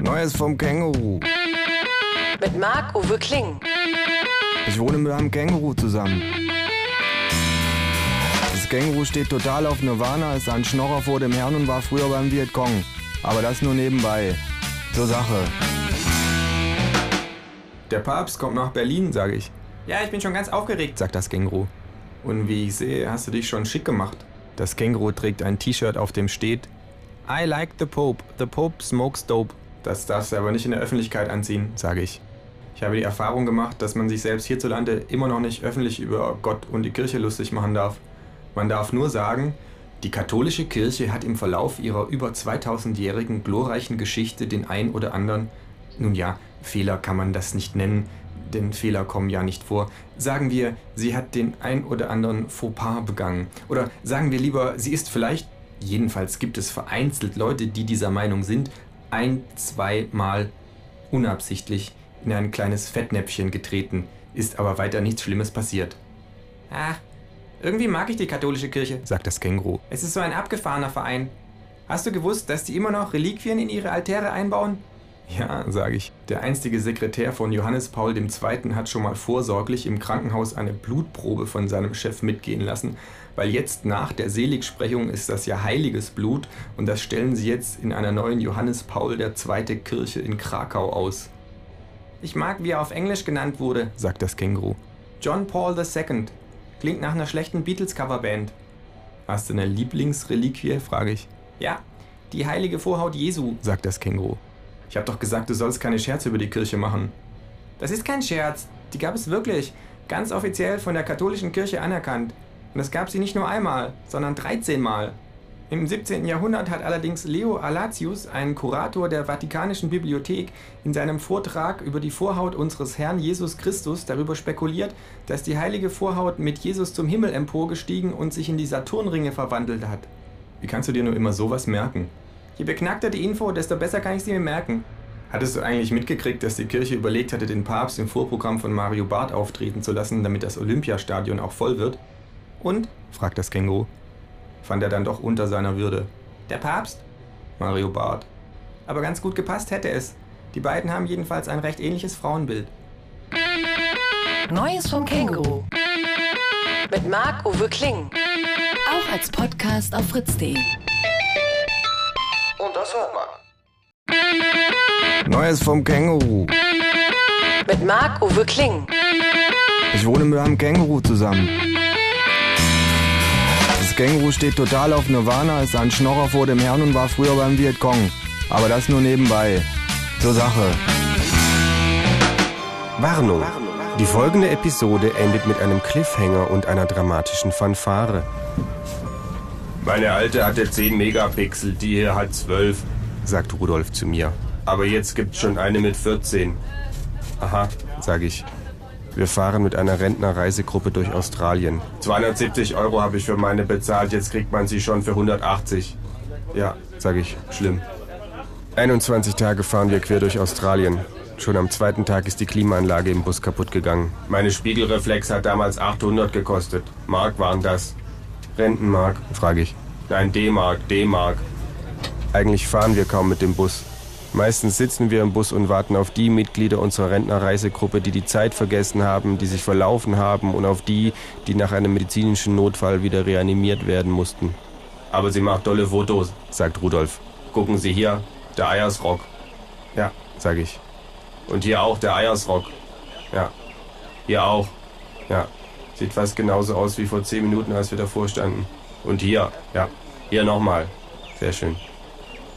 Neues vom Känguru. Mit Marc-Uwe Kling. Ich wohne mit einem Känguru zusammen. Das Känguru steht total auf Nirvana, ist ein Schnorrer vor dem Herrn und war früher beim Vietcong. Aber das nur nebenbei. Zur Sache. Der Papst kommt nach Berlin, sage ich. Ja, ich bin schon ganz aufgeregt. sagt das Känguru. Und wie ich sehe, hast du dich schon schick gemacht. Das Känguru trägt ein T-Shirt, auf dem steht I like the Pope. The Pope smokes dope. Das darfst du aber nicht in der Öffentlichkeit anziehen, sage ich. Ich habe die Erfahrung gemacht, dass man sich selbst hierzulande immer noch nicht öffentlich über Gott und die Kirche lustig machen darf. Man darf nur sagen, die katholische Kirche hat im Verlauf ihrer über 2000-jährigen glorreichen Geschichte den ein oder anderen, nun ja, Fehler kann man das nicht nennen, denn Fehler kommen ja nicht vor. Sagen wir, sie hat den ein oder anderen Fauxpas begangen. Oder sagen wir lieber, sie ist vielleicht, jedenfalls gibt es vereinzelt Leute, die dieser Meinung sind, ein, zweimal unabsichtlich in ein kleines Fettnäpfchen getreten, ist aber weiter nichts Schlimmes passiert. Ach, irgendwie mag ich die katholische Kirche. sagt das Känguru. Es ist so ein abgefahrener Verein. Hast du gewusst, dass die immer noch Reliquien in ihre Altäre einbauen? Ja, sage ich. Der einstige Sekretär von Johannes Paul II. hat schon mal vorsorglich im Krankenhaus eine Blutprobe von seinem Chef mitgehen lassen, weil jetzt nach der Seligsprechung ist das ja heiliges Blut und das stellen sie jetzt in einer neuen Johannes Paul II. Kirche in Krakau aus, Ich mag, wie er auf Englisch genannt wurde. sagt das Känguru. John Paul II. Klingt nach einer schlechten Beatles-Coverband. Hast du eine Lieblingsreliquie? frage ich, Ja, die heilige Vorhaut Jesu. sagt das Känguru. Ich hab doch gesagt, du sollst keine Scherze über die Kirche machen. Das ist kein Scherz. Die gab es wirklich. Ganz offiziell von der katholischen Kirche anerkannt. Und es gab sie nicht nur einmal, sondern 13 Mal. Im 17. Jahrhundert hat allerdings Leo Alatius, ein Kurator der Vatikanischen Bibliothek, in seinem Vortrag über die Vorhaut unseres Herrn Jesus Christus darüber spekuliert, dass die heilige Vorhaut mit Jesus zum Himmel emporgestiegen und sich in die Saturnringe verwandelt hat. Wie kannst du dir nur immer sowas merken? Je beknackter die Info, desto besser kann ich sie mir merken. Hattest du eigentlich mitgekriegt, dass die Kirche überlegt hatte, den Papst im Vorprogramm von Mario Barth auftreten zu lassen, damit das Olympiastadion auch voll wird? Und? fragt das Känguru. Fand er dann doch unter seiner Würde. Der Papst? Mario Barth. Aber ganz gut gepasst hätte es. Die beiden haben jedenfalls ein recht ähnliches Frauenbild. Neues vom Känguru. Mit Marc-Uwe Kling. Auch als Podcast auf fritz.de. Und das hört man. Neues vom Känguru. Mit Marc-Uwe Kling. Ich wohne mit einem Känguru zusammen. Das Känguru steht total auf Nirvana, ist ein Schnorrer vor dem Herrn und war früher beim Vietcong. Aber das nur nebenbei. Zur Sache. Warnung. Die folgende Episode endet mit einem Cliffhanger und einer dramatischen Fanfare. Meine alte hatte 10 Megapixel, die hier hat 12. sagt Rudolf zu mir. Aber jetzt gibt's schon eine mit 14. Aha, sage ich. Wir fahren mit einer Rentnerreisegruppe durch Australien. 270 Euro habe ich für meine bezahlt, jetzt kriegt man sie schon für 180. Ja, sage ich, schlimm. 21 Tage fahren wir quer durch Australien. Schon am zweiten Tag ist die Klimaanlage im Bus kaputt gegangen. Meine Spiegelreflex hat damals 800 gekostet. Mark waren das. Rentenmark, frage ich. Nein, D-Mark, D-Mark. Eigentlich fahren wir kaum mit dem Bus. Meistens sitzen wir im Bus und warten auf die Mitglieder unserer Rentnerreisegruppe, die die Zeit vergessen haben, die sich verlaufen haben und auf die, die nach einem medizinischen Notfall wieder reanimiert werden mussten, Aber sie macht tolle Fotos. sagt Rudolf. Gucken Sie hier, der Eiersrock. Ja, sage ich. Und hier auch der Eiersrock. Ja, Hier auch. ja. Sieht fast genauso aus wie vor zehn Minuten, als wir davor standen. Und hier. Ja, Hier nochmal. sehr schön.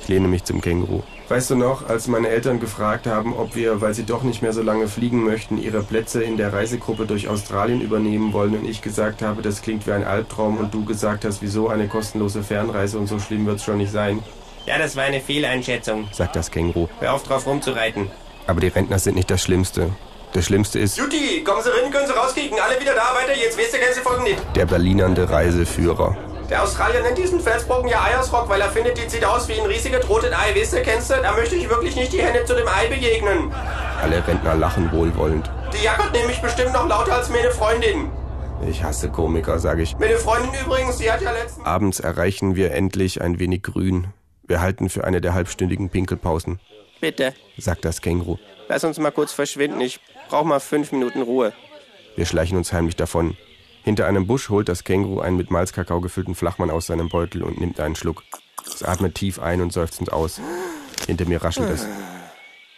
Ich lehne mich zum Känguru. Weißt du noch, als meine Eltern gefragt haben, ob wir, weil sie doch nicht mehr so lange fliegen möchten, ihre Plätze in der Reisegruppe durch Australien übernehmen wollen und ich gesagt habe, das klingt wie ein Albtraum und du gesagt hast, wieso eine kostenlose Fernreise und so schlimm wird's schon nicht sein, Ja, das war eine Fehleinschätzung. sagt das Känguru. Hör auf drauf rumzureiten. Aber die Rentner sind nicht das Schlimmste. Das Schlimmste ist Juti, kommen Sie rein, können Sie rauskicken. Alle wieder da, weiter. Jetzt wisst ihr, kennen Sie folgen nicht. der Berlinernde Reiseführer. Der Australier nennt diesen Felsbrocken ja Eiersrock, weil er findet, die sieht aus wie ein riesiges rotes Ei. Wisst ihr, kennst du? Da möchte ich wirklich nicht die Hände zu dem Ei begegnen. Alle Rentner lachen wohlwollend. Die jackert nämlich bestimmt noch lauter als meine Freundin. Ich hasse Komiker, sage ich. Meine Freundin übrigens, die hat ja letztens... Abends erreichen wir endlich ein wenig Grün. Wir halten für eine der halbstündigen Pinkelpausen. Bitte, sagt das Känguru. lass uns mal kurz verschwinden. Ich brauche mal fünf Minuten Ruhe. Wir schleichen uns heimlich davon. Hinter einem Busch holt das Känguru einen mit Malzkakao gefüllten Flachmann aus seinem Beutel und nimmt einen Schluck. Es atmet tief ein und seufzend aus. Hinter mir raschelt es.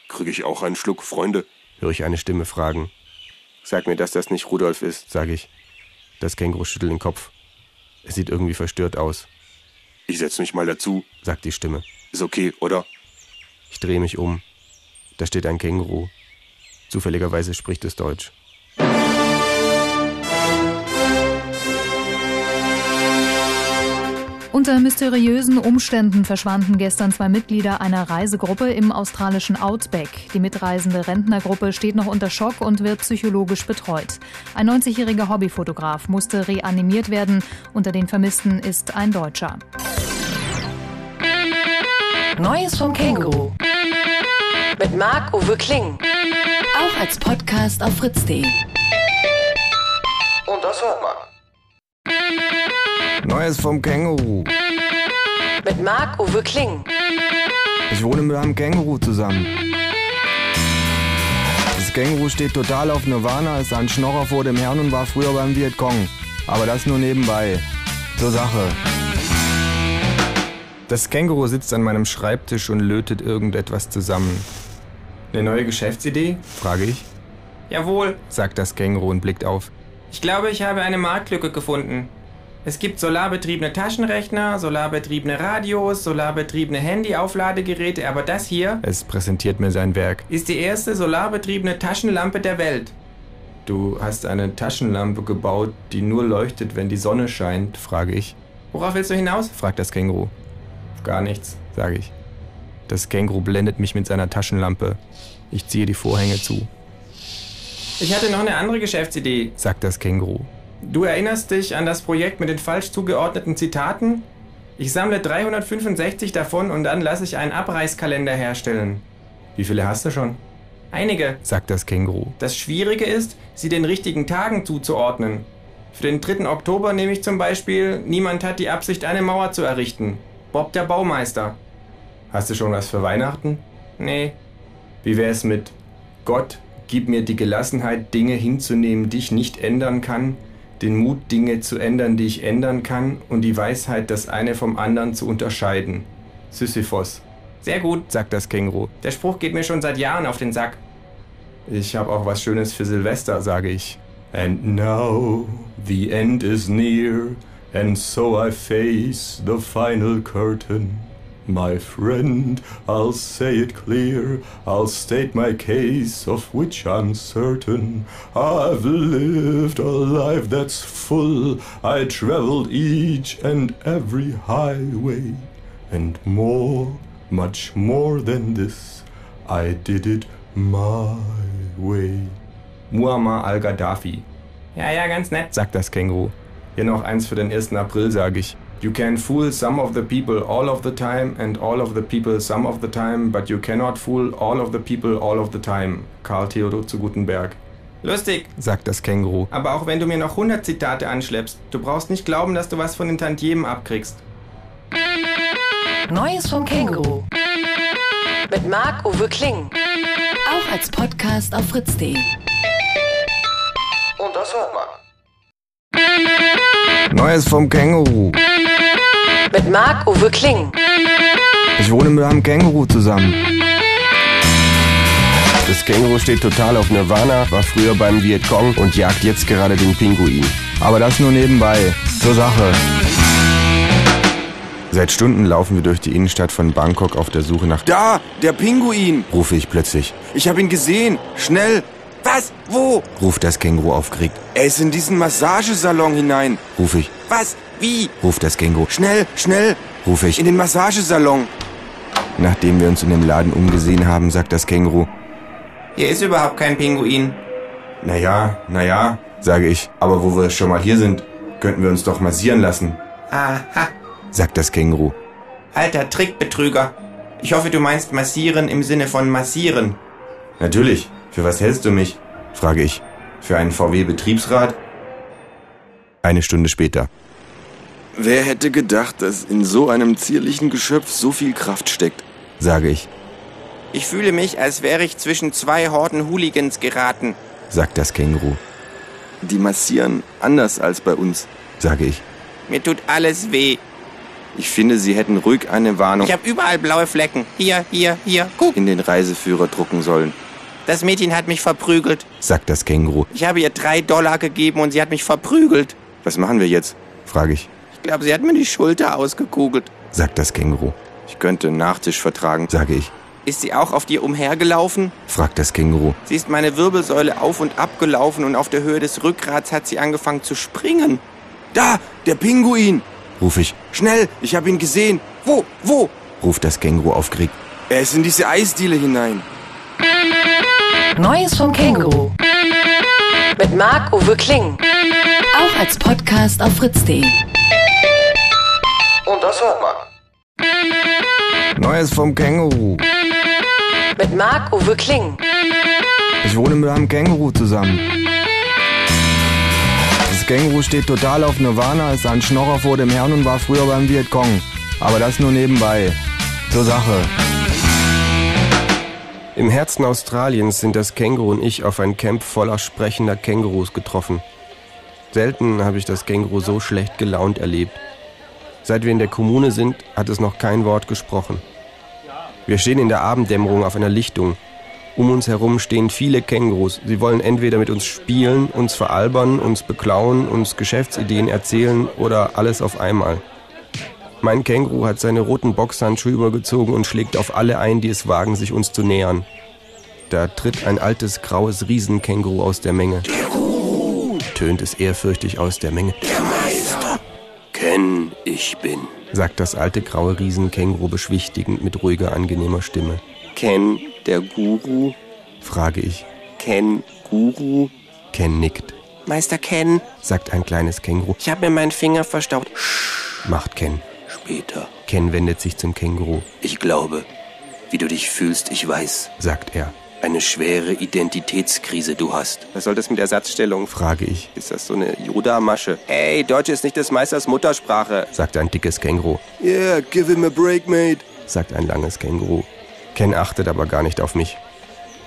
Krieg ich auch einen Schluck, Freunde? Höre ich eine Stimme fragen. Sag mir, dass das nicht Rudolf ist, sage ich. Das Känguru schüttelt den Kopf. Es sieht irgendwie verstört aus, Ich setz mich mal dazu. sagt die Stimme. Ist okay, oder? Ich drehe mich um. Da steht ein Känguru. Zufälligerweise spricht es Deutsch. Unter mysteriösen Umständen verschwanden gestern zwei Mitglieder einer Reisegruppe im australischen Outback. Die mitreisende Rentnergruppe steht noch unter Schock und wird psychologisch betreut. Ein 90-jähriger Hobbyfotograf musste reanimiert werden. Unter den Vermissten ist ein Deutscher. Neues vom Känguru. Mit Marc-Uwe Kling. Auch als Podcast auf fritz.de. Und das hört man. Neues vom Känguru. Mit Marc-Uwe Kling. Ich wohne mit einem Känguru zusammen. Das Känguru steht total auf Nirvana, ist ein Schnorrer vor dem Herrn und war früher beim Vietcong. Aber das nur nebenbei. Zur Sache. Das Känguru sitzt an meinem Schreibtisch und lötet irgendetwas zusammen. Eine neue Geschäftsidee? frage ich. Jawohl, Sagt das Känguru und blickt auf. ich glaube, ich habe eine Marktlücke gefunden. Es gibt solarbetriebene Taschenrechner, solarbetriebene Radios, solarbetriebene Handy-Aufladegeräte, aber das hier Es präsentiert mir sein Werk. ist die erste solarbetriebene Taschenlampe der Welt. Du hast eine Taschenlampe gebaut, die nur leuchtet, wenn die Sonne scheint, frage ich. Worauf willst du hinaus? fragt das Känguru. Gar nichts, sage ich. Das Känguru blendet mich mit seiner Taschenlampe. Ich ziehe die Vorhänge zu, Ich hatte noch eine andere Geschäftsidee. sagt das Känguru. Du erinnerst dich an das Projekt mit den falsch zugeordneten Zitaten? Ich sammle 365 davon und dann lasse ich einen Abreißkalender herstellen. Wie viele hast du schon? Einige. sagt das Känguru. Das Schwierige ist, sie den richtigen Tagen zuzuordnen. Für den 3. Oktober nehme ich zum Beispiel, niemand hat die Absicht, eine Mauer zu errichten. Bob der Baumeister. Hast du schon was für Weihnachten? Nee, Wie wär's mit Gott, gib mir die Gelassenheit, Dinge hinzunehmen, die ich nicht ändern kann, den Mut, Dinge zu ändern, die ich ändern kann, und die Weisheit, das eine vom anderen zu unterscheiden. Sisyphos, sehr gut. sagt das Känguru. Der Spruch geht mir schon seit Jahren auf den Sack. Ich habe auch was Schönes für Silvester, sage ich. And now the end is near, and so I face the final curtain. My friend, I'll say it clear, I'll state my case, of which I'm certain. I've lived a life that's full, I traveled each and every highway, and more, much more than this, I did it my way. Muammar al-Gaddafi, Ja, ja, ganz nett. sagt das Känguru. Hier noch eins für den 1. April, sage ich. You can fool some of the people all of the time and all of the people some of the time, but you cannot fool all of the people all of the time. Karl Theodor zu Gutenberg, Lustig. sagt das Känguru. Aber auch wenn du mir noch 100 Zitate anschleppst, du brauchst nicht glauben, dass du was von den Tantiemen abkriegst. Neues vom Känguru. Mit Marc-Uwe Kling. Auch als Podcast auf fritz.de. Und das hört man. Neues vom Känguru. Mit Marc-Uwe Kling. Ich wohne mit einem Känguru zusammen. Das Känguru steht total auf Nirvana, war früher beim Vietcong und jagt jetzt gerade den Pinguin. Aber das nur nebenbei. Zur Sache. Seit Stunden laufen wir durch die Innenstadt von Bangkok auf der Suche nach... Da, der Pinguin! rufe ich plötzlich. Ich habe ihn gesehen! Schnell! Was? Wo? Ruft das Känguru aufgeregt. Er ist in diesen Massagesalon hinein. Ruf ich. Was? Wie? Ruft das Känguru. Schnell, schnell! Ruf ich. In den Massagesalon. Nachdem wir uns in dem Laden umgesehen haben, sagt das Känguru. Hier ist überhaupt kein Pinguin. Naja, naja, sage ich. Aber wo wir schon mal hier sind, könnten wir uns doch massieren lassen, Aha, sagt das Känguru. alter Trickbetrüger. Ich hoffe, du meinst massieren im Sinne von massieren. Natürlich. Für was hältst du mich? frage ich. Für einen VW-Betriebsrat? Eine Stunde später. Wer hätte gedacht, dass in so einem zierlichen Geschöpf so viel Kraft steckt? sage ich. Ich fühle mich, als wäre ich zwischen zwei Horden Hooligans geraten, sagt das Känguru. Die massieren anders als bei uns, sage ich. Mir tut alles weh. Ich finde, Sie hätten ruhig eine Warnung. Ich habe überall blaue Flecken. Hier, hier, hier. Guck. In den Reiseführer drucken sollen. Das Mädchen hat mich verprügelt, sagt das Känguru. Ich habe ihr drei Dollar gegeben und sie hat mich verprügelt. Was machen wir jetzt? frage ich. Ich glaube, sie hat mir die Schulter ausgekugelt, sagt das Känguru. Ich könnte einen Nachtisch vertragen, sage ich. Ist sie auch auf dir umhergelaufen? fragt das Känguru. Sie ist meine Wirbelsäule auf und ab gelaufen und auf der Höhe des Rückgrats hat sie angefangen zu springen. Da, der Pinguin! ruf ich. Schnell, ich habe ihn gesehen. Wo, wo? ruft das Känguru aufgeregt. Er ist in diese Eisdiele hinein. Neues vom Känguru. Mit Marc-Uwe Kling. Auch als Podcast auf fritz.de. Und das hört man. Neues vom Känguru. Mit Marc-Uwe Kling. Ich wohne mit einem Känguru zusammen. Das Känguru steht total auf Nirvana, ist ein Schnorrer vor dem Herrn und war früher beim Vietcong. Aber das nur nebenbei. Zur Sache. Im Herzen Australiens sind das Känguru und ich auf ein Camp voller sprechender Kängurus getroffen. Selten habe ich das Känguru so schlecht gelaunt erlebt. Seit wir in der Kommune sind, hat es noch kein Wort gesprochen. Wir stehen in der Abenddämmerung auf einer Lichtung. Um uns herum stehen viele Kängurus. Sie wollen entweder mit uns spielen, uns veralbern, uns beklauen, uns Geschäftsideen erzählen oder alles auf einmal. Mein Känguru hat seine roten Boxhandschuhe übergezogen und schlägt auf alle ein, die es wagen, sich uns zu nähern. Da tritt ein altes graues Riesenkänguru aus der Menge. Der Guru! tönt es ehrfürchtig aus der Menge. Der Meister! Ken, ich bin, sagt das alte graue Riesenkänguru beschwichtigend mit ruhiger, angenehmer Stimme. Ken, der Guru? frage ich. Ken, Guru? Ken nickt. Meister Ken, sagt ein kleines Känguru. Ich habe mir meinen Finger verstaucht. macht Ken. Später. Ken wendet sich zum Känguru. Ich glaube, wie du dich fühlst, ich weiß, sagt er. Eine schwere Identitätskrise du hast. Was soll das mit Ersatzstellung? frage ich. Ist das so eine Yoda-Masche? Hey, Deutsch ist nicht des Meisters Muttersprache, sagt ein dickes Känguru. Yeah, give him a break, mate, sagt ein langes Känguru. Ken achtet aber gar nicht auf mich.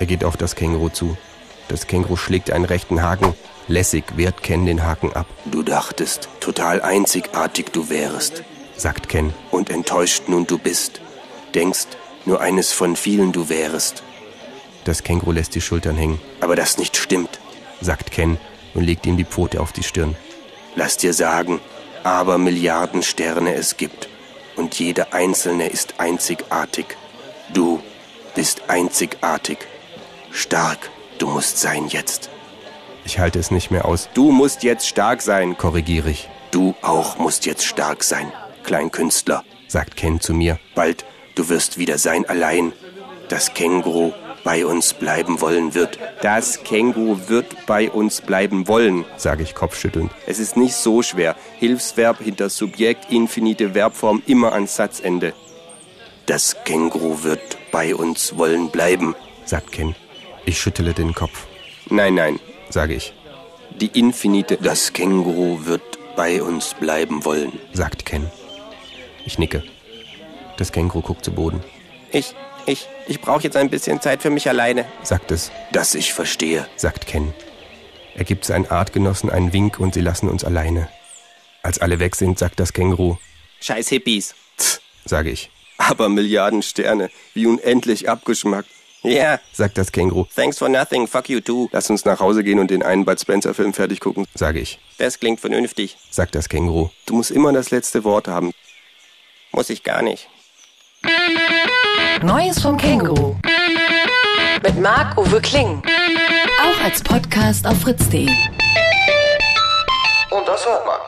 Er geht auf das Känguru zu. Das Känguru schlägt einen rechten Haken. Lässig wehrt Ken den Haken ab. Du dachtest, total einzigartig du wärst, sagt Ken. Und enttäuscht nun du bist. Denkst, nur eines von vielen du wärest. Das Känguru lässt die Schultern hängen. Aber das nicht stimmt, sagt Ken und legt ihm die Pfote auf die Stirn. Lass dir sagen, aber Milliarden Sterne es gibt und jeder einzelne ist einzigartig. Du bist einzigartig. Stark, du musst sein jetzt. Ich halte es nicht mehr aus. Du musst jetzt stark sein, korrigiere ich. Du auch musst jetzt stark sein, Kleinkünstler, sagt Ken zu mir. Bald, du wirst wieder sein allein. Das Känguru bei uns bleiben wollen wird. Das Känguru wird bei uns bleiben wollen, sage ich kopfschüttelnd. Es ist nicht so schwer. Hilfsverb hinter Subjekt, infinite Verbform immer ans Satzende. Das Känguru wird bei uns wollen bleiben, sagt Ken. Ich schüttele den Kopf. Nein, nein, sage ich. Die Infinite. Das Känguru wird bei uns bleiben wollen, sagt Ken. Ich nicke. Das Känguru guckt zu Boden. Ich, ich, ich brauche jetzt ein bisschen Zeit für mich alleine, sagt es. Das ich verstehe, sagt Ken. Er gibt seinen Artgenossen einen Wink und sie lassen uns alleine. Als alle weg sind, sagt das Känguru. Scheiß Hippies, sage ich. Aber Milliarden Sterne, wie unendlich abgeschmackt. Ja, yeah, sagt das Känguru. Thanks for nothing, fuck you too. Lass uns nach Hause gehen und den einen Bud Spencer Film fertig gucken, sage ich. Das klingt vernünftig, sagt das Känguru. Du musst immer das letzte Wort haben. Muss ich gar nicht. Neues vom Känguru. Mit Marc-Uwe Kling. Auch als Podcast auf fritz.de. Und das hört man.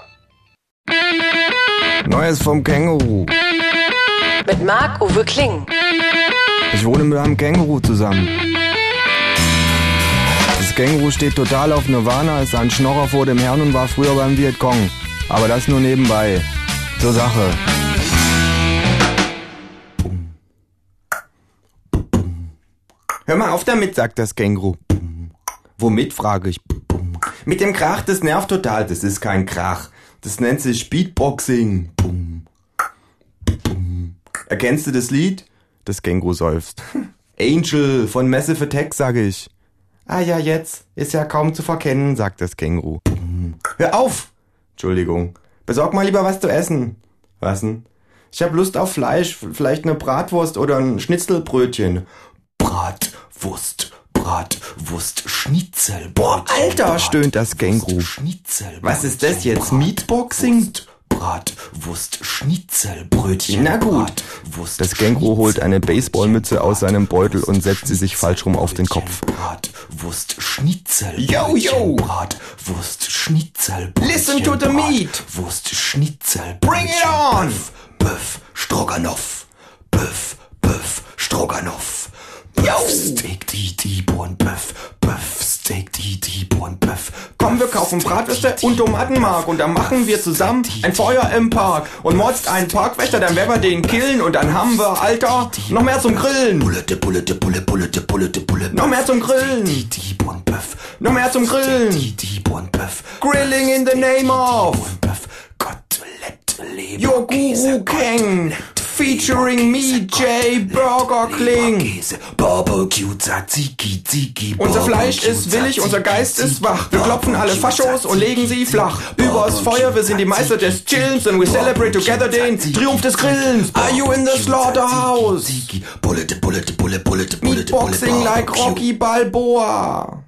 Neues vom Känguru. Mit Marc-Uwe Kling. Ich wohne mit einem Känguru zusammen. Das Känguru steht total auf Nirvana, ist ein Schnorrer vor dem Herrn und war früher beim Vietcong. Aber das nur nebenbei. Zur Sache. Hör mal auf damit, sagt das Känguru. Womit, frage ich. Mit dem Krach, das nervt total. Das ist kein Krach. Das nennt sich Speedboxing. Erkennst du das Lied? Das Känguru seufzt. Angel von Massive Attack, sage ich. Ah ja, jetzt. Ist ja kaum zu verkennen, sagt das Känguru. Hör auf! Entschuldigung. Besorg mal lieber was zu essen. Was denn? Ich hab Lust auf Fleisch, vielleicht eine Bratwurst oder ein Schnitzelbrötchen. Bratwurst, Bratwurst, Schnitzel. Boah, Alter, stöhnt das Känguru. Schnitzel. Was ist das jetzt? Meatboxing? Bratwurst, Schnitzelbrötchen. Na gut. Bratwurst, Das Känguru holt eine Baseballmütze aus seinem Beutel und setzt sie sich falsch rum auf den Kopf. Bratwurst, Schnitzel. Yo, yo. Bratwurst, Schnitzel. Listen to the meat. Wurst, Schnitzel. Bring it on. Böff, Böff, Stroganoff. Böff, Böff, Stroganoff. Steak, die, die, Born, Böff. Steak, die, die, Born, Böff. Komm, wir kaufen Bratwürste und Tomatenmark und dann machen wir zusammen ein Feuer im Park und mordst einen Parkwächter, dann werden wir den killen und dann haben wir, Alter, noch mehr zum Grillen. Bullete, Bullete, Bulle, Bullete, Bullete, Bulle. Noch mehr zum Grillen. Die, die, Born, Böff. Noch mehr zum Grillen. Die, die, Born, Böff. Grilling in the name of Born, Böff. Kotelett, Leber, Käse, Kotelett, featuring me, J. Burger Kling. Käse, Barbecue, Tzatziki, Ziki, Unser Fleisch ist willig, unser Geist ist wach. Wir klopfen alle Faschos und legen sie flach. Übers Feuer, wir sind die Meister des Chillens and we celebrate together den Triumph des Grillens. Are you in the slaughterhouse? Bullete, Bullete, Bulle, Bullete, Bullete, Beatboxing like Rocky Balboa.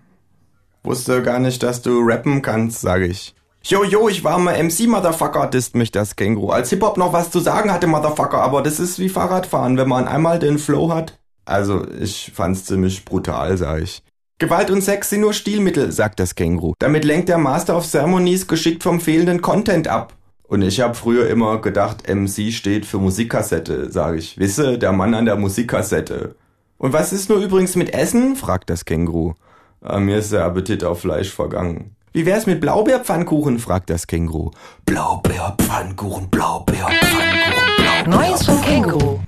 Wusste gar nicht, dass du rappen kannst, sage ich. Jojo, ich war mal MC, Motherfucker, disst mich das Känguru. Als Hip-Hop noch was zu sagen hatte, Motherfucker, aber das ist wie Fahrradfahren, wenn man einmal den Flow hat. Also, ich fand's ziemlich brutal, sag ich. Gewalt und Sex sind nur Stilmittel, sagt das Känguru. Damit lenkt der Master of Ceremonies geschickt vom fehlenden Content ab. Und ich hab früher immer gedacht, MC steht für Musikkassette, sag ich. Wisse, der Mann an der Musikkassette. Und was ist nur übrigens mit Essen? fragt das Känguru. Ah, mir ist der Appetit auf Fleisch vergangen. Wie wär's mit Blaubeerpfannkuchen? fragt das Känguru. Blaubeer, Pfannkuchen, Blaubeer, Pfannkuchen, Blaubeer. Neues vom Känguru.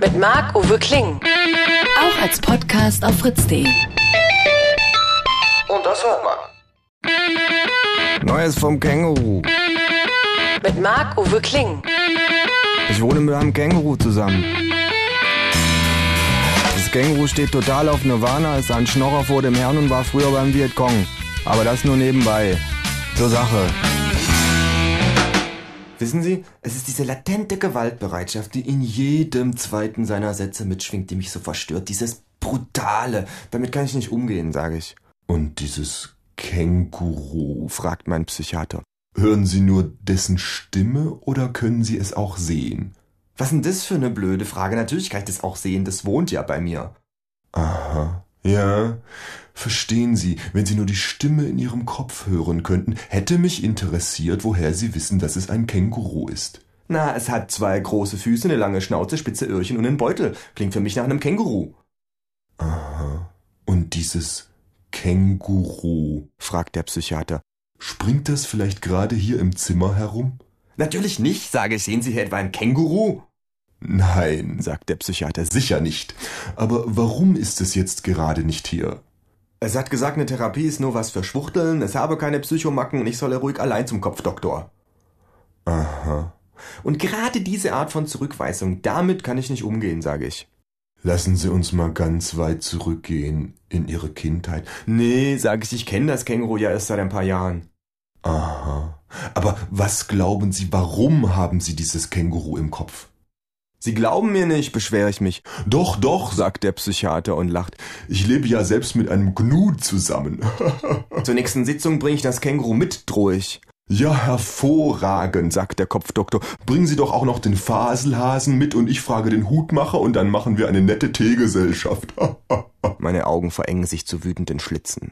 Mit Marc-Uwe Kling. Auch als Podcast auf fritz.de. Und das hört man. Neues vom Känguru. Mit Marc-Uwe Kling. Ich wohne mit einem Känguru zusammen. Das Känguru steht total auf Nirvana, ist ein Schnorrer vor dem Herrn und war früher beim Vietcong. Aber das nur nebenbei. Zur Sache. Wissen Sie, es ist diese latente Gewaltbereitschaft, die in jedem zweiten seiner Sätze mitschwingt, die mich so verstört. Dieses Brutale. Damit kann ich nicht umgehen, sage ich. Und dieses Känguru, fragt mein Psychiater. hören Sie nur dessen Stimme oder können Sie es auch sehen? Was denn das für eine blöde Frage? Natürlich kann ich das auch sehen, das wohnt ja bei mir. Aha. Ja, verstehen Sie, wenn Sie nur die Stimme in Ihrem Kopf hören könnten, hätte mich interessiert, woher Sie wissen, dass es ein Känguru ist. Na, es hat zwei große Füße, eine lange Schnauze, spitze Öhrchen und einen Beutel. Klingt für mich nach einem Känguru. Aha. Und dieses Känguru, fragt der Psychiater. springt das vielleicht gerade hier im Zimmer herum? Natürlich nicht, sage ich. Sehen Sie hier etwa ein Känguru? Nein, sagt der Psychiater. sicher nicht. Aber warum ist es jetzt gerade nicht hier? Es hat gesagt, eine Therapie ist nur was für Schwuchteln, es habe keine Psychomacken und ich solle ruhig allein zum Kopfdoktor. Aha. Und gerade diese Art von Zurückweisung, damit kann ich nicht umgehen, sage ich. Lassen Sie uns mal ganz weit zurückgehen in Ihre Kindheit. Nee, sage ich, ich kenne das Känguru ja erst seit ein paar Jahren. Aha. Aber was glauben Sie, warum haben Sie dieses Känguru im Kopf? Sie glauben mir nicht, beschwere ich mich, Doch, doch, sagt der Psychiater und lacht. ich lebe ja selbst mit einem Gnu zusammen. Zur nächsten Sitzung bringe ich das Känguru mit, drohe ich. ja, hervorragend, sagt der Kopfdoktor. Bringen Sie doch auch noch den Faselhasen mit und ich frage den Hutmacher und dann machen wir eine nette Teegesellschaft. Meine Augen verengen sich zu wütenden Schlitzen.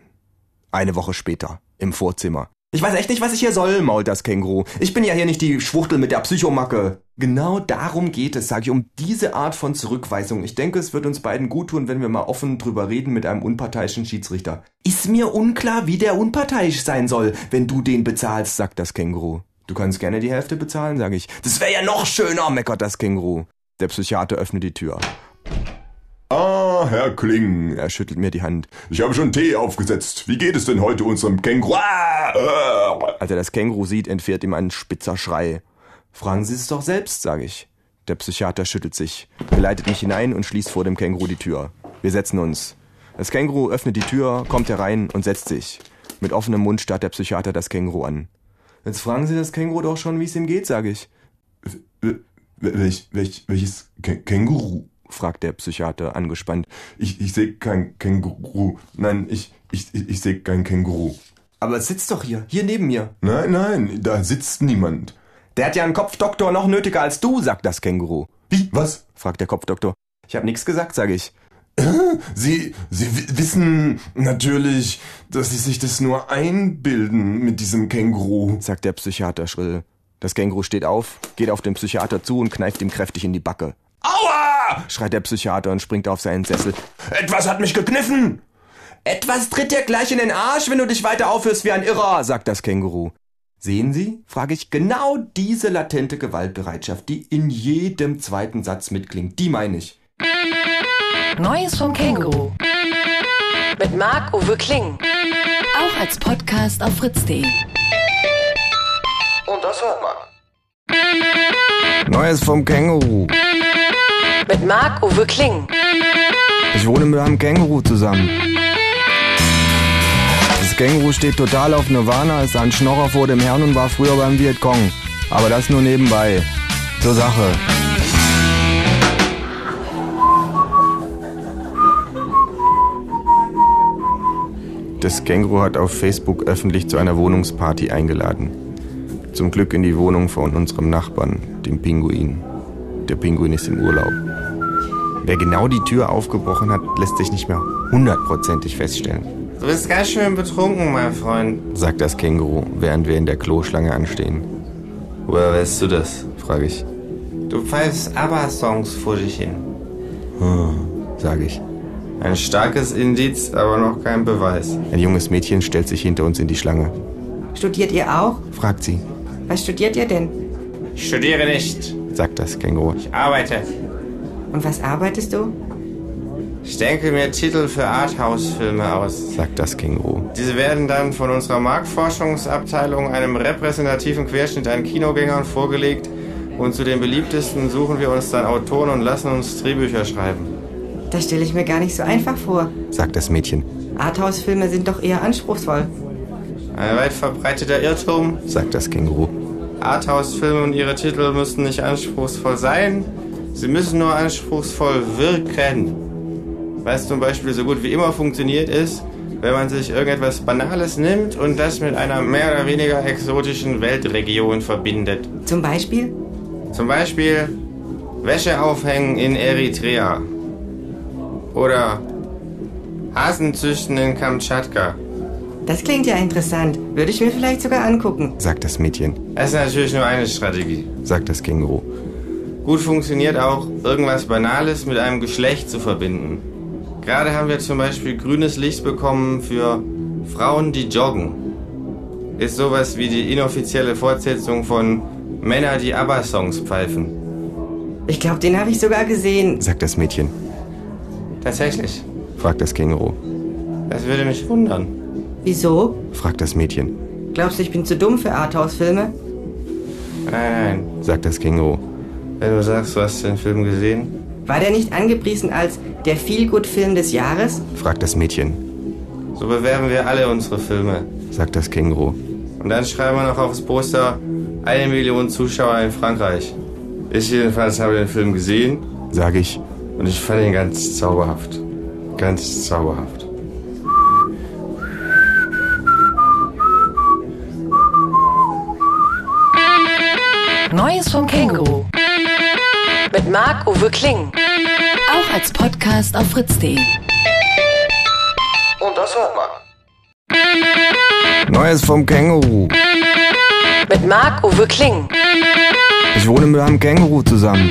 Eine Woche später, im Vorzimmer. Ich weiß echt nicht, was ich hier soll, mault das Känguru. Ich bin ja hier nicht die Schwuchtel mit der Psychomacke. Genau darum geht es, sage ich, um diese Art von Zurückweisung. Ich denke, es wird uns beiden gut tun, wenn wir mal offen drüber reden mit einem unparteiischen Schiedsrichter. Ist mir unklar, wie der unparteiisch sein soll, wenn du den bezahlst, sagt das Känguru. Du kannst gerne die Hälfte bezahlen, sage ich. Das wäre ja noch schöner, meckert das Känguru. Der Psychiater öffnet die Tür. Herr Kling, Er schüttelt mir die Hand. ich habe schon Tee aufgesetzt. Wie geht es denn heute unserem Känguru? Ah, äh. Als er das Känguru sieht, entfährt ihm ein spitzer Schrei. Fragen Sie es doch selbst, sage ich. Der Psychiater schüttelt sich, geleitet mich hinein und schließt vor dem Känguru die Tür. Wir setzen uns. Das Känguru öffnet die Tür, kommt herein und setzt sich. Mit offenem Mund starrt der Psychiater das Känguru an. Jetzt fragen Sie das Känguru doch schon, wie es ihm geht, sage ich. Welch, welch, welches Känguru? Fragt der Psychiater angespannt. Ich, ich sehe kein Känguru. Nein, ich, ich, ich sehe kein Känguru. Aber es sitzt doch hier, hier neben mir. Nein, nein, da sitzt niemand. Der hat ja einen Kopfdoktor noch nötiger als du, sagt das Känguru. Wie? Was? fragt der Kopfdoktor. Ich habe nichts gesagt, sage ich. Sie, Sie wissen natürlich, dass Sie sich das nur einbilden mit diesem Känguru, sagt der Psychiater schrill. Das Känguru steht auf, geht auf den Psychiater zu und kneift ihm kräftig in die Backe. Aua! schreit der Psychiater und springt auf seinen Sessel. Etwas hat mich gekniffen! Etwas tritt dir gleich in den Arsch, wenn du dich weiter aufhörst wie ein Irrer, sagt das Känguru. Sehen Sie, frage ich, genau diese latente Gewaltbereitschaft, die in jedem zweiten Satz mitklingt, die meine ich. Neues vom Känguru. Mit Marc-Uwe Kling. Auch als Podcast auf fritz.de. Und das hört man. Neues vom Känguru. Mit Marc-Uwe Kling. Ich wohne mit einem Känguru zusammen. Das Känguru steht total auf Nirvana, ist ein Schnorrer vor dem Herrn und war früher beim Vietcong. Aber das nur nebenbei. Zur Sache. Das Känguru hat auf Facebook öffentlich zu einer Wohnungsparty eingeladen. Zum Glück in die Wohnung von unserem Nachbarn, dem Pinguin. Der Pinguin ist im Urlaub. Wer genau die Tür aufgebrochen hat, lässt sich nicht mehr hundertprozentig feststellen. Du bist ganz schön betrunken, mein Freund, sagt das Känguru, während wir in der Kloschlange anstehen. Woher weißt du das? frage ich. Du pfeifst ABBA-Songs vor dich hin. Hm, sage ich. Ein starkes Indiz, aber noch kein Beweis. Ein junges Mädchen stellt sich hinter uns in die Schlange. Studiert ihr auch? fragt sie. Was studiert ihr denn? Ich studiere nicht, sagt das Känguru. Ich arbeite. Und was arbeitest du? Ich denke mir Titel für Arthouse-Filme aus, sagt das Känguru. Diese werden dann von unserer Marktforschungsabteilung einem repräsentativen Querschnitt an Kinogängern vorgelegt und zu den beliebtesten suchen wir uns dann Autoren und lassen uns Drehbücher schreiben. Das stelle ich mir gar nicht so einfach vor, sagt das Mädchen. Arthouse-Filme sind doch eher anspruchsvoll. Ein weit verbreiteter Irrtum, sagt das Känguru. Arthouse-Filme und ihre Titel müssen nicht anspruchsvoll sein, sie müssen nur anspruchsvoll wirken. Was zum Beispiel so gut wie immer funktioniert ist, wenn man sich irgendetwas Banales nimmt und das mit einer mehr oder weniger exotischen Weltregion verbindet. Zum Beispiel? Zum Beispiel Wäsche aufhängen in Eritrea. Oder Hasen züchten in Kamtschatka. Das klingt ja interessant. Würde ich mir vielleicht sogar angucken, sagt das Mädchen. Das ist natürlich nur eine Strategie, sagt das Känguru. Gut funktioniert auch, irgendwas Banales mit einem Geschlecht zu verbinden. Gerade haben wir zum Beispiel grünes Licht bekommen für Frauen, die joggen. Ist sowas wie die inoffizielle Fortsetzung von Männer, die ABBA-Songs pfeifen. Ich glaube, den habe ich sogar gesehen, sagt das Mädchen. Tatsächlich, fragt das Känguru. Das würde mich wundern. Wieso? fragt das Mädchen. Glaubst du, ich bin zu dumm für Arthouse-Filme? Nein, nein, sagt das Känguru. Wenn du sagst, du hast den Film gesehen. War der nicht angepriesen als der Feelgood-Film des Jahres? fragt das Mädchen. So bewerben wir alle unsere Filme, sagt das Känguru. Und dann schreiben wir noch aufs Poster eine Million Zuschauer in Frankreich. Ich jedenfalls habe den Film gesehen, sage ich. Und ich fand ihn ganz zauberhaft. Ganz zauberhaft. Neues vom Känguru. Mit Marc-Uwe Kling. Auch als Podcast auf fritz.de. Und das hört man. Neues vom Känguru. Mit Marc-Uwe Kling. Ich wohne mit einem Känguru zusammen.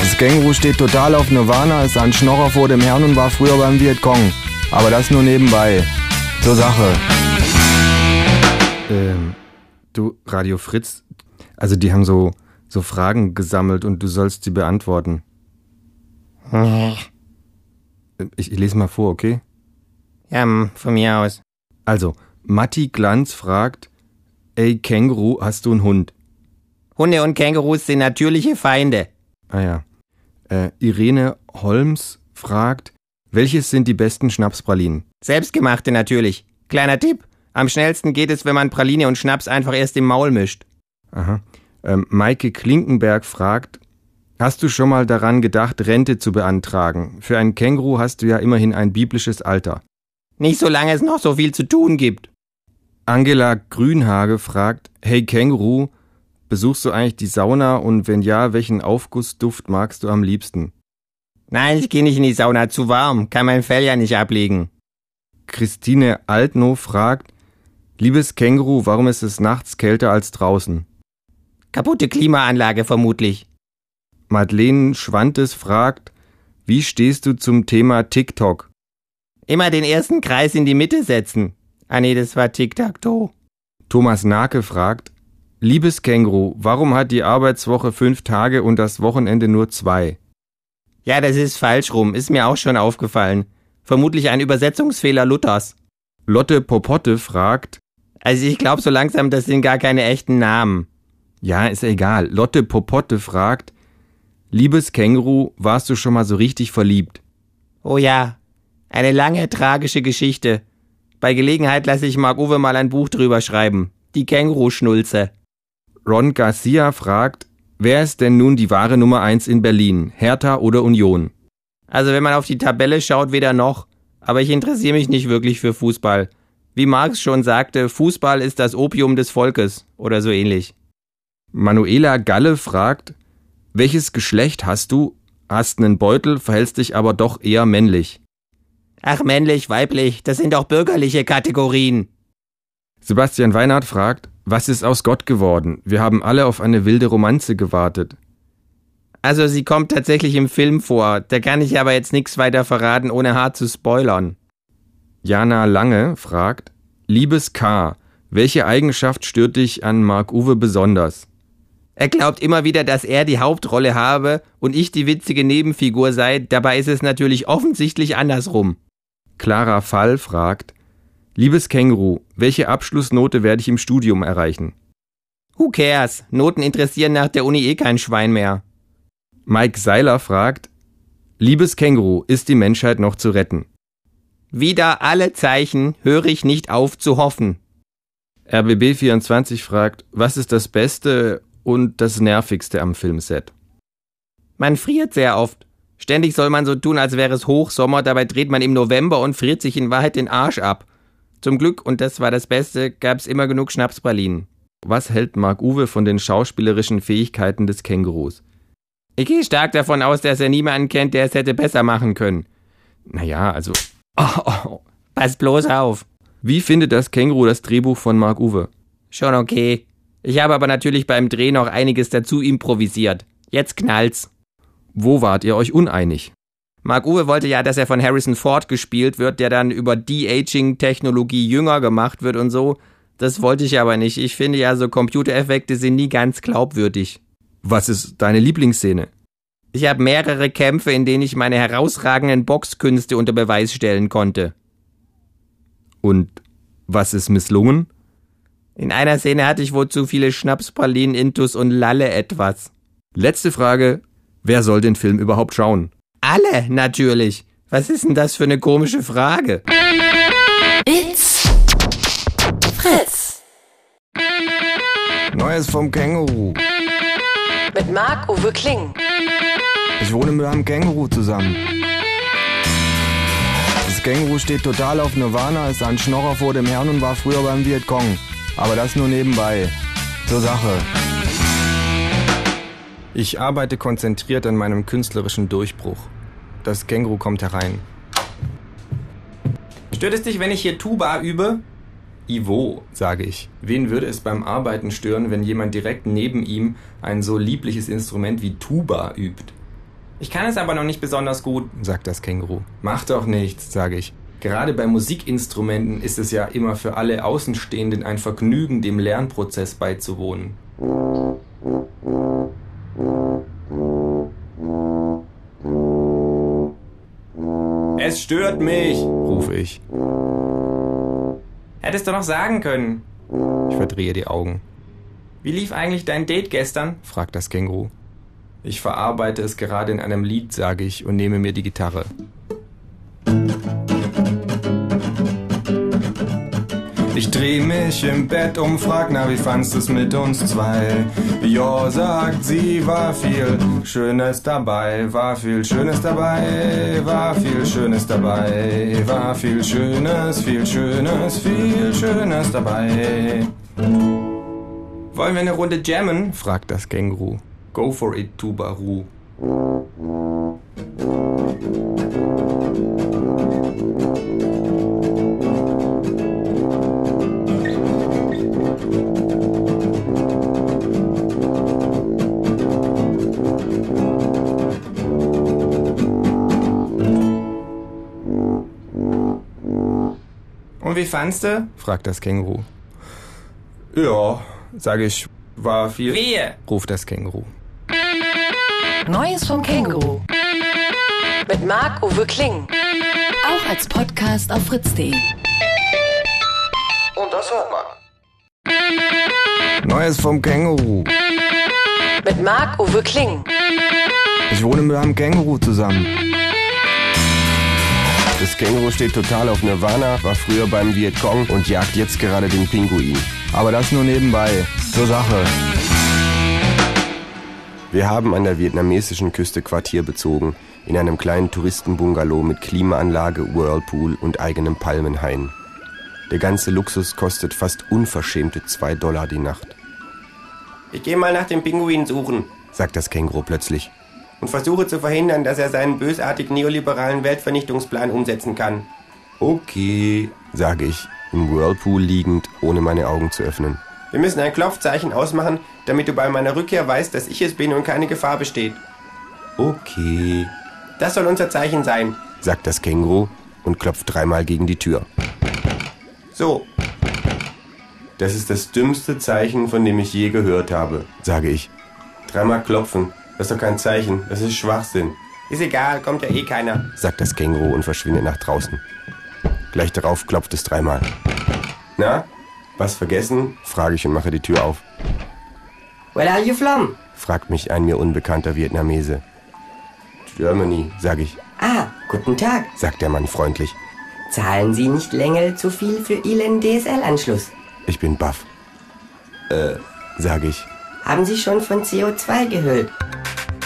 Das Känguru steht total auf Nirvana, ist ein Schnorrer vor dem Herrn und war früher beim Vietcong. Aber das nur nebenbei. Zur Sache. Ähm, du, Radio Fritz, also die haben so, so Fragen gesammelt und du sollst sie beantworten. Ich, ich lese mal vor, okay? Ja, von mir aus. Also, Matti Glanz fragt, ey Känguru, hast du einen Hund? Hunde und Kängurus sind natürliche Feinde. Ah ja. Äh, Irene Holmes fragt, welches sind die besten Schnapspralinen? Selbstgemachte natürlich. Kleiner Tipp. Am schnellsten geht es, wenn man Praline und Schnaps einfach erst im Maul mischt. Aha. Ähm, Maike Klinkenberg fragt, hast du schon mal daran gedacht, Rente zu beantragen? Für ein Känguru hast du ja immerhin ein biblisches Alter. Nicht solange es noch so viel zu tun gibt. Angela Grünhage fragt, hey Känguru, besuchst du eigentlich die Sauna und wenn ja, welchen Aufgussduft magst du am liebsten? Nein, ich gehe nicht in die Sauna, zu warm, kann mein Fell ja nicht ablegen. Christine Altno fragt, liebes Känguru, warum ist es nachts kälter als draußen? Kaputte Klimaanlage vermutlich. Madeleine Schwantes fragt, wie stehst du zum Thema TikTok? Immer den ersten Kreis in die Mitte setzen. Ah nee, das war Tic-Tac-Toe. Thomas Nake fragt, liebes Känguru, warum hat die Arbeitswoche fünf Tage und das Wochenende nur zwei? Ja, das ist falsch rum, ist mir auch schon aufgefallen. Vermutlich ein Übersetzungsfehler Luthers. Lotte Popotte fragt, also ich glaube so langsam, das sind gar keine echten Namen. Ja, ist egal. Lotte Popotte fragt, liebes Känguru, warst du schon mal so richtig verliebt? Oh ja, eine lange, tragische Geschichte. Bei Gelegenheit lasse ich Mark Uwe mal ein Buch drüber schreiben. Die Känguru-Schnulze. Ron Garcia fragt, wer ist denn nun die wahre Nummer 1 in Berlin? Hertha oder Union? Also wenn man auf die Tabelle schaut, weder noch. Aber ich interessiere mich nicht wirklich für Fußball. Wie Marx schon sagte, Fußball ist das Opium des Volkes oder so ähnlich. Manuela Galle fragt, welches Geschlecht hast du? Hast einen Beutel, verhältst dich aber doch eher männlich. Ach, männlich, weiblich, das sind doch bürgerliche Kategorien. Sebastian Weinhardt fragt, was ist aus Gott geworden? Wir haben alle auf eine wilde Romanze gewartet. Also sie kommt tatsächlich im Film vor, da kann ich aber jetzt nichts weiter verraten, ohne hart zu spoilern. Jana Lange fragt, liebes K, welche Eigenschaft stört dich an Mark Uwe besonders? Er glaubt immer wieder, dass er die Hauptrolle habe und ich die witzige Nebenfigur sei, dabei ist es natürlich offensichtlich andersrum. Clara Fall fragt, Liebes Känguru, welche Abschlussnote werde ich im Studium erreichen? Who cares? Noten interessieren nach der Uni eh kein Schwein mehr. Mike Seiler fragt, Liebes Känguru, ist die Menschheit noch zu retten? Wieder alle Zeichen höre ich nicht auf zu hoffen. RBB24 fragt, was ist das Beste und das Nervigste am Filmset? Man friert sehr oft. Ständig soll man so tun, als wäre es Hochsommer, dabei dreht man im November und friert sich in Wahrheit den Arsch ab. Zum Glück, und das war das Beste, gab es immer genug Schnapspralinen. Was hält Mark Uwe von den schauspielerischen Fähigkeiten des Kängurus? Ich gehe stark davon aus, dass er niemanden kennt, der es hätte besser machen können. Naja, also. Oh, oh. Pass bloß auf. Wie findet das Känguru das Drehbuch von Mark Uwe? Schon okay. Ich habe aber natürlich beim Dreh noch einiges dazu improvisiert. Jetzt knallt's. Wo wart ihr euch uneinig? Mark Uwe wollte ja, dass er von Harrison Ford gespielt wird, der dann über De-Aging-Technologie jünger gemacht wird und so. Das wollte ich aber nicht. Ich finde ja, so Computereffekte sind nie ganz glaubwürdig. Was ist deine Lieblingsszene? Ich habe mehrere Kämpfe, in denen ich meine herausragenden Boxkünste unter Beweis stellen konnte. Und was ist misslungen? In einer Szene hatte ich wohl zu viele Schnapspralinen, Intus und Lalle etwas. Letzte Frage. Wer soll den Film überhaupt schauen? Alle, natürlich. Was ist denn das für eine komische Frage? It's Fritz. Neues vom Känguru. Mit Marc-Uwe Kling. Ich wohne mit einem Känguru zusammen. Das Känguru steht total auf Nirvana, ist ein Schnorrer vor dem Herrn und war früher beim Vietcong. Aber das nur nebenbei. Zur Sache. Ich arbeite konzentriert an meinem künstlerischen Durchbruch. Das Känguru kommt herein. Stört es dich, wenn ich hier Tuba übe? Ivo, sage ich. Wen würde es beim Arbeiten stören, wenn jemand direkt neben ihm ein so liebliches Instrument wie Tuba übt? Ich kann es aber noch nicht besonders gut, sagt das Känguru. Macht doch nichts, sage ich. Gerade bei Musikinstrumenten ist es ja immer für alle Außenstehenden ein Vergnügen, dem Lernprozess beizuwohnen. Es stört mich, rufe ich. Hättest du noch sagen können. Ich verdrehe die Augen. Wie lief eigentlich dein Date gestern? fragt das Känguru. Ich verarbeite es gerade in einem Lied, sage ich, und nehme mir die Gitarre. Ich dreh mich im Bett um, frag, na, wie fandst du's mit uns zwei? Ja, sagt sie, war viel Schönes dabei, war viel Schönes dabei, war viel Schönes dabei, war viel Schönes, viel Schönes, viel Schönes dabei. Wollen wir eine Runde jammen? fragt das Känguru. Go for it, Tubaru. Und wie fandst du? fragt das Känguru. Ja, sage ich, war viel. Wehe! ruft das Känguru. Neues vom Känguru. Mit Marc-Uwe Kling. Auch als Podcast auf fritz.de. Und das hört man. Neues vom Känguru. Mit Marc-Uwe Kling. Ich wohne mit einem Känguru zusammen. Das Känguru steht total auf Nirvana, war früher beim Vietcong und jagt jetzt gerade den Pinguin. Aber das nur nebenbei. Zur Sache. Wir haben an der vietnamesischen Küste Quartier bezogen, in einem kleinen Touristenbungalow mit Klimaanlage, Whirlpool und eigenem Palmenhain. Der ganze Luxus kostet fast unverschämte zwei Dollar die Nacht, Ich gehe mal nach dem Pinguin suchen sagt das Känguru plötzlich. und versuche zu verhindern, dass er seinen bösartig neoliberalen Weltvernichtungsplan umsetzen kann. Okay, sage ich, im Whirlpool liegend, ohne meine Augen zu öffnen. Wir müssen ein Klopfzeichen ausmachen, damit du bei meiner Rückkehr weißt, dass ich es bin und keine Gefahr besteht. Okay, Das soll unser Zeichen sein. sagt das Känguru und klopft dreimal gegen die Tür. So, Das ist das dümmste Zeichen, von dem ich je gehört habe, sage ich. Dreimal klopfen, das ist doch kein Zeichen, das ist Schwachsinn, ist egal, kommt ja eh keiner. sagt das Känguru und verschwindet nach draußen. Gleich darauf klopft es dreimal. Na, was vergessen? frage ich und mache die Tür auf. Where are you from? fragt mich ein mir unbekannter Vietnamese. Germany, sage ich, Ah, guten Tag. sagt der Mann freundlich. Zahlen Sie nicht länger zu viel für Ihren DSL-Anschluss? Ich bin baff. Äh, sage ich. Haben Sie schon von CO2 gehört?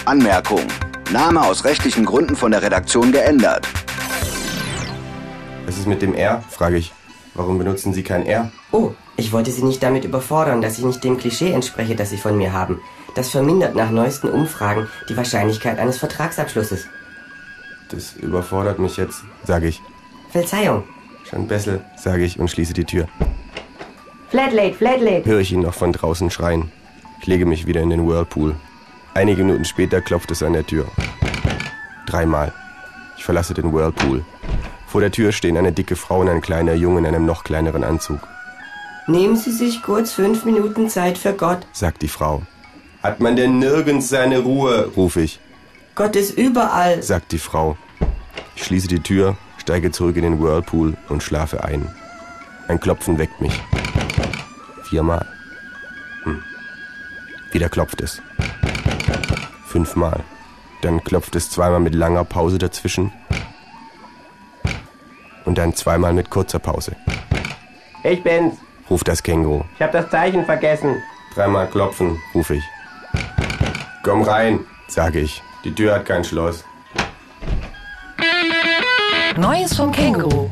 Anmerkung. Name aus rechtlichen Gründen von der Redaktion geändert. Was ist mit dem R? frage ich. Warum benutzen Sie kein R? Oh, ich wollte Sie nicht damit überfordern, dass ich nicht dem Klischee entspreche, das Sie von mir haben. Das vermindert nach neuesten Umfragen die Wahrscheinlichkeit eines Vertragsabschlusses. Das überfordert mich jetzt, sage ich. Verzeihung. Schon besser, sage ich und schließe die Tür. Flatlate, Flatlate. Höre ich ihn noch von draußen schreien. Ich lege mich wieder in den Whirlpool. Einige Minuten später klopft es an der Tür. Dreimal. Ich verlasse den Whirlpool. Vor der Tür stehen eine dicke Frau und ein kleiner Junge in einem noch kleineren Anzug, Nehmen Sie sich kurz fünf Minuten Zeit für Gott. sagt die Frau. Hat man denn nirgends seine Ruhe? rufe ich, Gott ist überall. sagt die Frau. Ich schließe die Tür, steige zurück in den Whirlpool und schlafe ein. Ein Klopfen weckt mich. Viermal. Hm. Wieder klopft es. Fünfmal. Dann klopft es zweimal mit langer Pause dazwischen. Und dann zweimal mit kurzer Pause. Ich bin's. Ruft das Känguru. Ich hab das Zeichen vergessen. Dreimal klopfen, rufe ich. Komm rein, sage ich. Die Tür hat kein Schloss. Neues vom Känguru.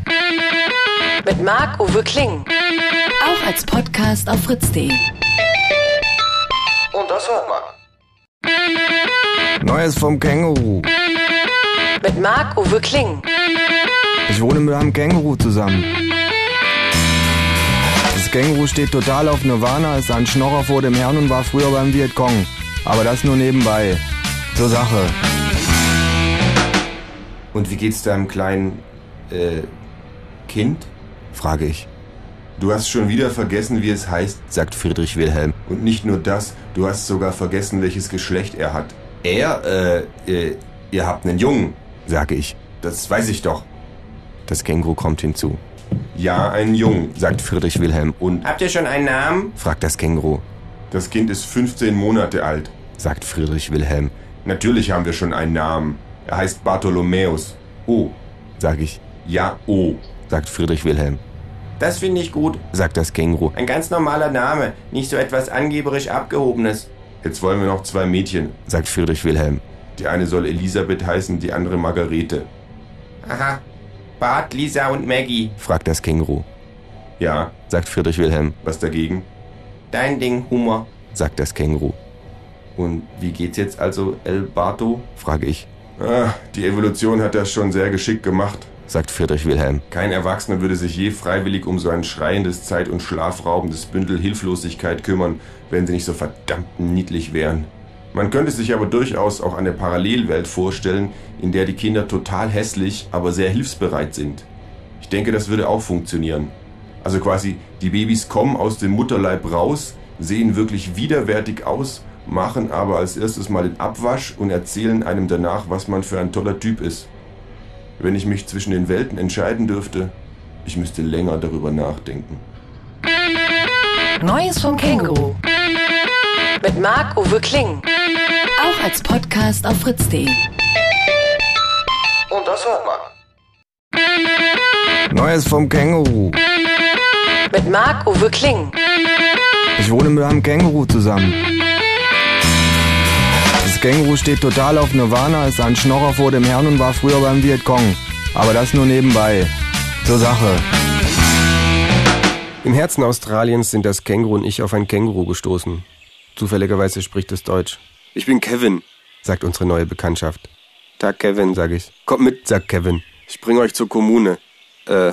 Mit Marc-Uwe Kling. Auch als Podcast auf fritz.de. Und das hört man. Neues vom Känguru. Mit Marc-Uwe Kling. Ich wohne mit einem Känguru zusammen. Das Känguru steht total auf Nirvana, ist ein Schnorrer vor dem Herrn und war früher beim Vietcong. Aber das nur nebenbei. Zur Sache. Und wie geht's deinem kleinen, äh, Kind? frage ich. Du hast schon wieder vergessen, wie es heißt, sagt Friedrich Wilhelm. Und nicht nur das, du hast sogar vergessen, welches Geschlecht er hat. Er, äh, äh, ihr habt einen Jungen, sage ich. Das weiß ich doch. Das Känguru kommt hinzu. Ja, einen Jungen. sagt Friedrich Wilhelm. Und Habt ihr schon einen Namen? fragt das Känguru. Das Kind ist 15 Monate alt, sagt Friedrich Wilhelm. Natürlich haben wir schon einen Namen. Er heißt Bartholomäus. Oh, sag ich. Ja, oh, sagt Friedrich Wilhelm. Das finde ich gut, sagt das Känguru. Ein ganz normaler Name, nicht so etwas angeberisch abgehobenes. Jetzt wollen wir noch zwei Mädchen, sagt Friedrich Wilhelm. Die eine soll Elisabeth heißen, die andere Margarete. Aha. Bart, Lisa und Maggie, fragt das Känguru. Ja, sagt Friedrich Wilhelm. Was dagegen? Dein Ding, Humor, sagt das Känguru. Und wie geht's jetzt also, El Barto? frage ich. Ah, die Evolution hat das schon sehr geschickt gemacht, sagt Friedrich Wilhelm. Kein Erwachsener würde sich je freiwillig um so ein schreiendes, zeit- und schlafraubendes Bündel Hilflosigkeit kümmern, wenn sie nicht so verdammt niedlich wären. Man könnte sich aber durchaus auch eine Parallelwelt vorstellen, in der die Kinder total hässlich, aber sehr hilfsbereit sind. Ich denke, das würde auch funktionieren. Also quasi, die Babys kommen aus dem Mutterleib raus, sehen wirklich widerwärtig aus, machen aber als erstes mal den Abwasch und erzählen einem danach, was man für ein toller Typ ist. Wenn ich mich zwischen den Welten entscheiden dürfte, ich müsste länger darüber nachdenken. Neues vom Känguru. Mit Marc-Uwe Kling. Auch als Podcast auf fritz.de. Und das hört man. Neues vom Känguru. Mit Marc-Uwe Kling. Ich wohne mit einem Känguru zusammen. Das Känguru steht total auf Nirvana, ist ein Schnorrer vor dem Herrn und war früher beim Vietcong. Aber das nur nebenbei. Zur Sache. Im Herzen Australiens sind das Känguru und ich auf ein Känguru gestoßen. Zufälligerweise spricht es Deutsch. Ich bin Kevin, sagt unsere neue Bekanntschaft. Tag Kevin, sag ich. Kommt mit, sagt Kevin. Ich bringe euch zur Kommune. Äh,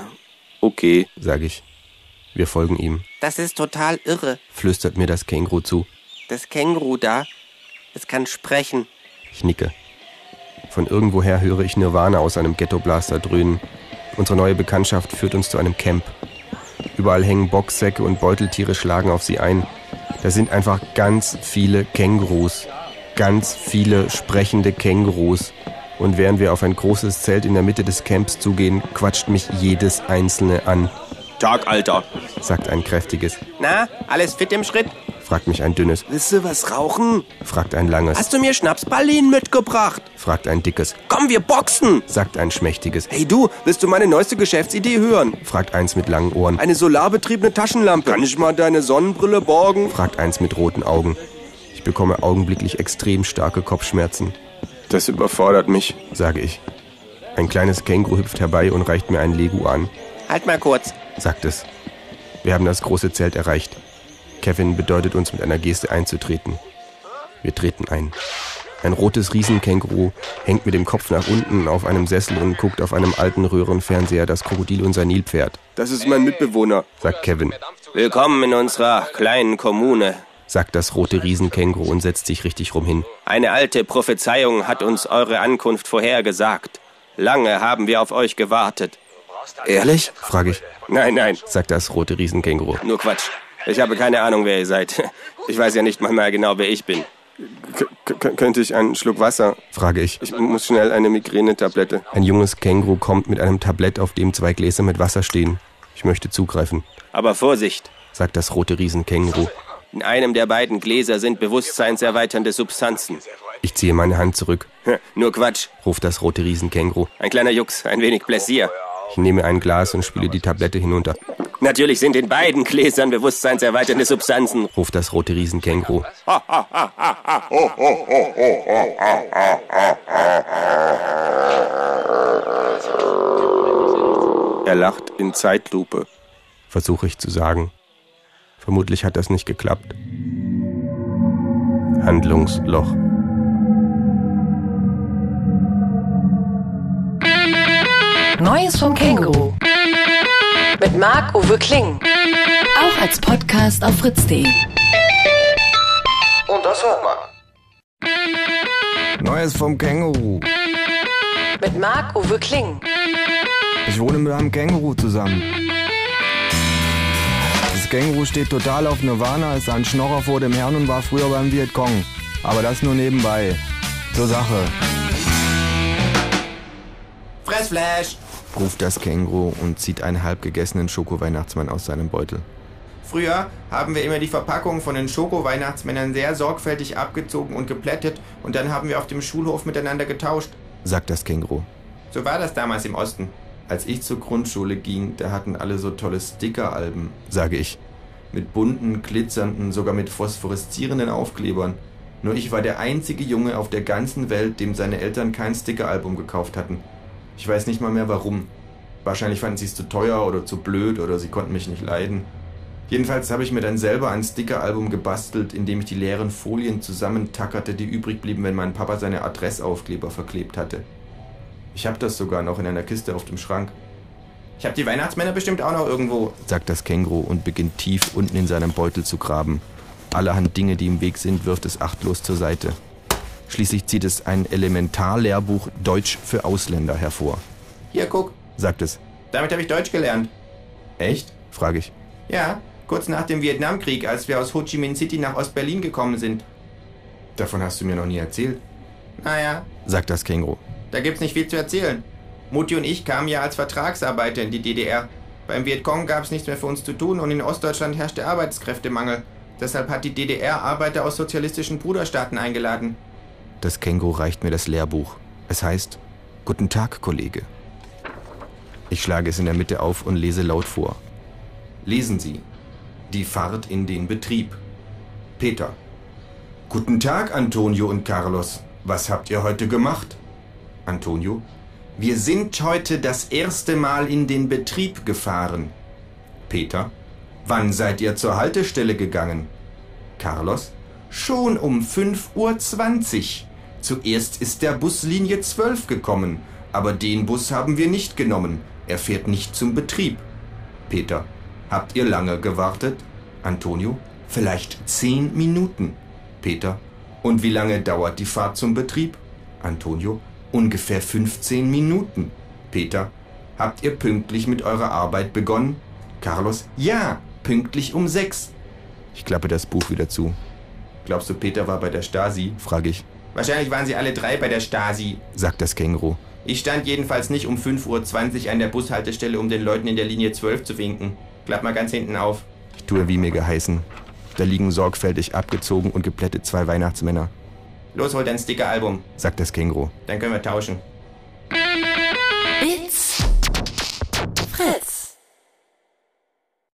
okay, sag ich. Wir folgen ihm. Das ist total irre. Flüstert mir das Känguru zu. Das Känguru da, es kann sprechen. Ich nicke. Von irgendwoher höre ich Nirvana aus einem Ghettoblaster dröhnen. Unsere neue Bekanntschaft führt uns zu einem Camp. Überall hängen Boxsäcke und Beuteltiere schlagen auf sie ein. Da sind einfach ganz viele Kängurus. Ganz viele sprechende Kängurus. Und während wir auf ein großes Zelt in der Mitte des Camps zugehen, quatscht mich jedes einzelne an. Tag, Alter, sagt ein kräftiges. Na, alles fit im Schritt? fragt mich ein dünnes. Willst du was rauchen? fragt ein langes. Hast du mir Schnapsballinen mitgebracht? fragt ein dickes. Komm, wir boxen! sagt ein schmächtiges. Hey du, willst du meine neueste Geschäftsidee hören? fragt eins mit langen Ohren. Eine solarbetriebene Taschenlampe. Kann ich mal deine Sonnenbrille borgen? fragt eins mit roten Augen. Ich bekomme augenblicklich extrem starke Kopfschmerzen. Das überfordert mich, sage ich. Ein kleines Känguru hüpft herbei und reicht mir ein Lego an. Halt mal kurz, sagt es. Wir haben das große Zelt erreicht. Kevin bedeutet uns mit einer Geste einzutreten. Wir treten ein. Ein rotes Riesenkänguru hängt mit dem Kopf nach unten auf einem Sessel und guckt auf einem alten Röhrenfernseher das Krokodil und sein Nilpferd. Das ist mein Mitbewohner, sagt Kevin. Willkommen in unserer kleinen Kommune, sagt das rote Riesenkänguru und setzt sich richtig rum hin. Eine alte Prophezeiung hat uns eure Ankunft vorhergesagt. Lange haben wir auf euch gewartet. Ehrlich? frage ich. Nein, nein, sagt das rote Riesenkänguru. Nur Quatsch. Ich habe keine Ahnung, wer ihr seid. Ich weiß ja nicht mal mehr genau, wer ich bin. K könnte ich einen Schluck Wasser? frage ich. Ich muss schnell eine Migränetablette. Ein junges Känguru kommt mit einem Tablett, auf dem zwei Gläser mit Wasser stehen. Ich möchte zugreifen. Aber Vorsicht, sagt das rote Riesenkänguru. In einem der beiden Gläser sind bewusstseinserweiternde Substanzen. Ich ziehe meine Hand zurück. Nur Quatsch, ruft das rote Riesenkänguru. Ein kleiner Jux, ein wenig Pläsier. Ich nehme ein Glas und spiele die Tablette hinunter. Natürlich sind in beiden Gläsern bewusstseinserweiternde Substanzen, ruft das rote Riesenkänguru. Er lacht in Zeitlupe, versuche ich zu sagen. Vermutlich hat das nicht geklappt. Handlungsloch. Neues vom Känguru. Mit Marc-Uwe Kling. Auch als Podcast auf fritz.de. Und das hört man. Neues vom Känguru. Mit Marc-Uwe Kling. Ich wohne mit einem Känguru zusammen. Das Känguru steht total auf Nirvana, ist ein Schnorrer vor dem Herrn und war früher beim Vietcong. Aber das nur nebenbei. Zur Sache. Fressflash! ruft das Känguru und zieht einen halb gegessenen Schoko-Weihnachtsmann aus seinem Beutel. Früher haben wir immer die Verpackung von den Schoko-Weihnachtsmännern sehr sorgfältig abgezogen und geplättet und dann haben wir auf dem Schulhof miteinander getauscht, sagt das Känguru. So war das damals im Osten. Als ich zur Grundschule ging, da hatten alle so tolle Stickeralben, sage ich. Mit bunten, glitzernden, sogar mit phosphoreszierenden Aufklebern. Nur ich war der einzige Junge auf der ganzen Welt, dem seine Eltern kein Stickeralbum gekauft hatten. Ich weiß nicht mal mehr warum. Wahrscheinlich fanden sie es zu teuer oder zu blöd oder sie konnten mich nicht leiden. Jedenfalls habe ich mir dann selber ein Stickeralbum gebastelt, in dem ich die leeren Folien zusammentackerte, die übrig blieben, wenn mein Papa seine Adressaufkleber verklebt hatte. Ich habe das sogar noch in einer Kiste auf dem Schrank. Ich habe die Weihnachtsmänner bestimmt auch noch irgendwo, sagt das Känguru und beginnt tief unten in seinem Beutel zu graben. Allerhand Dinge, die im Weg sind, wirft es achtlos zur Seite. Schließlich zieht es ein Elementarlehrbuch Deutsch für Ausländer hervor. Hier, guck, sagt es. Damit habe ich Deutsch gelernt. Echt? frage ich. Ja, kurz nach dem Vietnamkrieg, als wir aus Ho Chi Minh City nach Ostberlin gekommen sind. Davon hast du mir noch nie erzählt. Naja, sagt das Känguru. Da gibt's nicht viel zu erzählen. Mutti und ich kamen ja als Vertragsarbeiter in die DDR. Beim Vietcong gab's nichts mehr für uns zu tun und in Ostdeutschland herrschte Arbeitskräftemangel. Deshalb hat die DDR Arbeiter aus sozialistischen Bruderstaaten eingeladen. Das Känguru reicht mir das Lehrbuch. Es heißt Guten Tag, Kollege. Ich schlage es in der Mitte auf und lese laut vor. Lesen Sie. Die Fahrt in den Betrieb. Peter. Guten Tag, Antonio und Carlos. Was habt ihr heute gemacht? Antonio. Wir sind heute das erste Mal in den Betrieb gefahren. Peter. Wann seid ihr zur Haltestelle gegangen? Carlos. Schon um 5.20 Uhr. Zuerst ist der Bus Linie 12 gekommen, aber den Bus haben wir nicht genommen. Er fährt nicht zum Betrieb. Peter. Habt ihr lange gewartet? Antonio, vielleicht zehn Minuten. Peter, und wie lange dauert die Fahrt zum Betrieb? Antonio, ungefähr 15 Minuten. Peter, habt ihr pünktlich mit eurer Arbeit begonnen? Carlos, ja, pünktlich um sechs. Ich klappe das Buch wieder zu. Glaubst du, Peter war bei der Stasi? frage ich. Wahrscheinlich waren sie alle drei bei der Stasi, sagt das Känguru. Ich stand jedenfalls nicht um 5.20 Uhr an der Bushaltestelle, um den Leuten in der Linie 12 zu winken. Klapp mal ganz hinten auf. Ich tue, wie mir geheißen. Da liegen sorgfältig abgezogen und geplättet zwei Weihnachtsmänner. Los, hol dein Sticker-Album, sagt das Känguru. Dann können wir tauschen. It's Fritz.